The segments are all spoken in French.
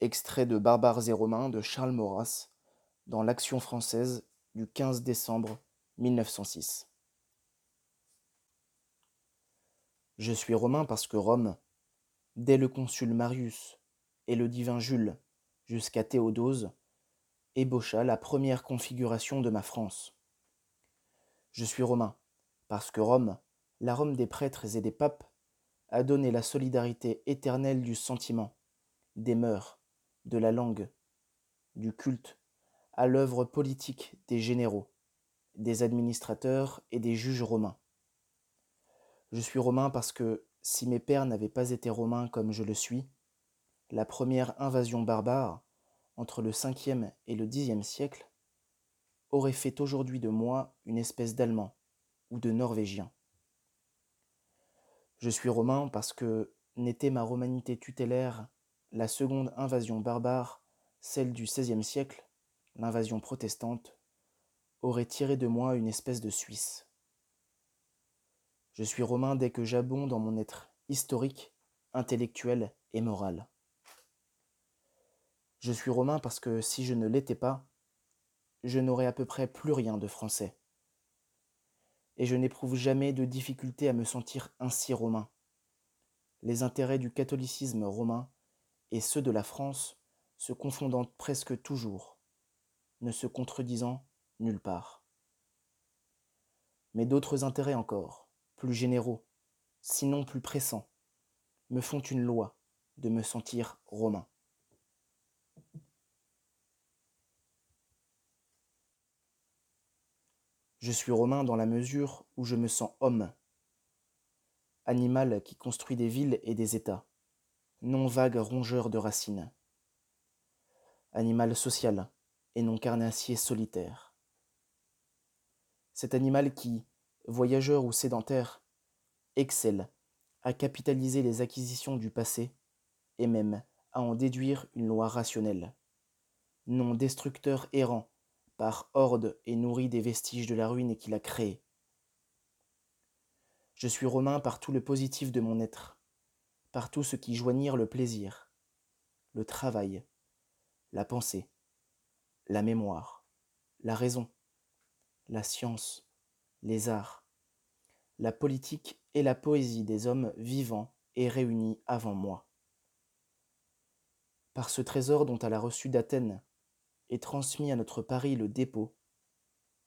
Extrait de Barbares et Romains de Charles Maurras dans l'Action française du 15 décembre 1906. Je suis romain parce que Rome, dès le consul Marius et le divin Jules jusqu'à Théodose, ébaucha la première configuration de ma France. Je suis romain parce que Rome, la Rome des prêtres et des papes, a donné la solidarité éternelle du sentiment, des mœurs, de la langue, du culte, à l'œuvre politique des généraux, des administrateurs et des juges romains. Je suis romain parce que, si mes pères n'avaient pas été romains comme je le suis, la première invasion barbare, entre le 5e et le 10e siècle, aurait fait aujourd'hui de moi une espèce d'Allemand ou de Norvégien. Je suis romain parce que n'était ma romanité tutélaire la seconde invasion barbare, celle du XVIe siècle, l'invasion protestante, aurait tiré de moi une espèce de Suisse. Je suis romain dès que j'abonde dans mon être historique, intellectuel et moral. Je suis romain parce que si je ne l'étais pas, je n'aurais à peu près plus rien de français. Et je n'éprouve jamais de difficulté à me sentir ainsi romain. Les intérêts du catholicisme romain et ceux de la France se confondant presque toujours, ne se contredisant nulle part. Mais d'autres intérêts encore, plus généraux, sinon plus pressants, me font une loi de me sentir romain. Je suis romain dans la mesure où je me sens homme, animal qui construit des villes et des États, non vague rongeur de racines. Animal social et non carnassier solitaire. Cet animal qui, voyageur ou sédentaire, excelle à capitaliser les acquisitions du passé et même à en déduire une loi rationnelle. Non destructeur errant par horde et nourri des vestiges de la ruine qu'il a créée. Je suis romain par tout le positif de mon être, par tout ce qui joignirent le plaisir, le travail, la pensée, la mémoire, la raison, la science, les arts, la politique et la poésie des hommes vivants et réunis avant moi. Par ce trésor dont elle a reçu d'Athènes et transmis à notre Paris le dépôt,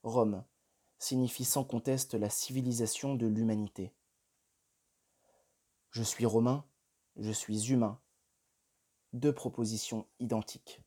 Rome signifie sans conteste la civilisation de l'humanité. Je suis romain je suis humain. Deux propositions identiques.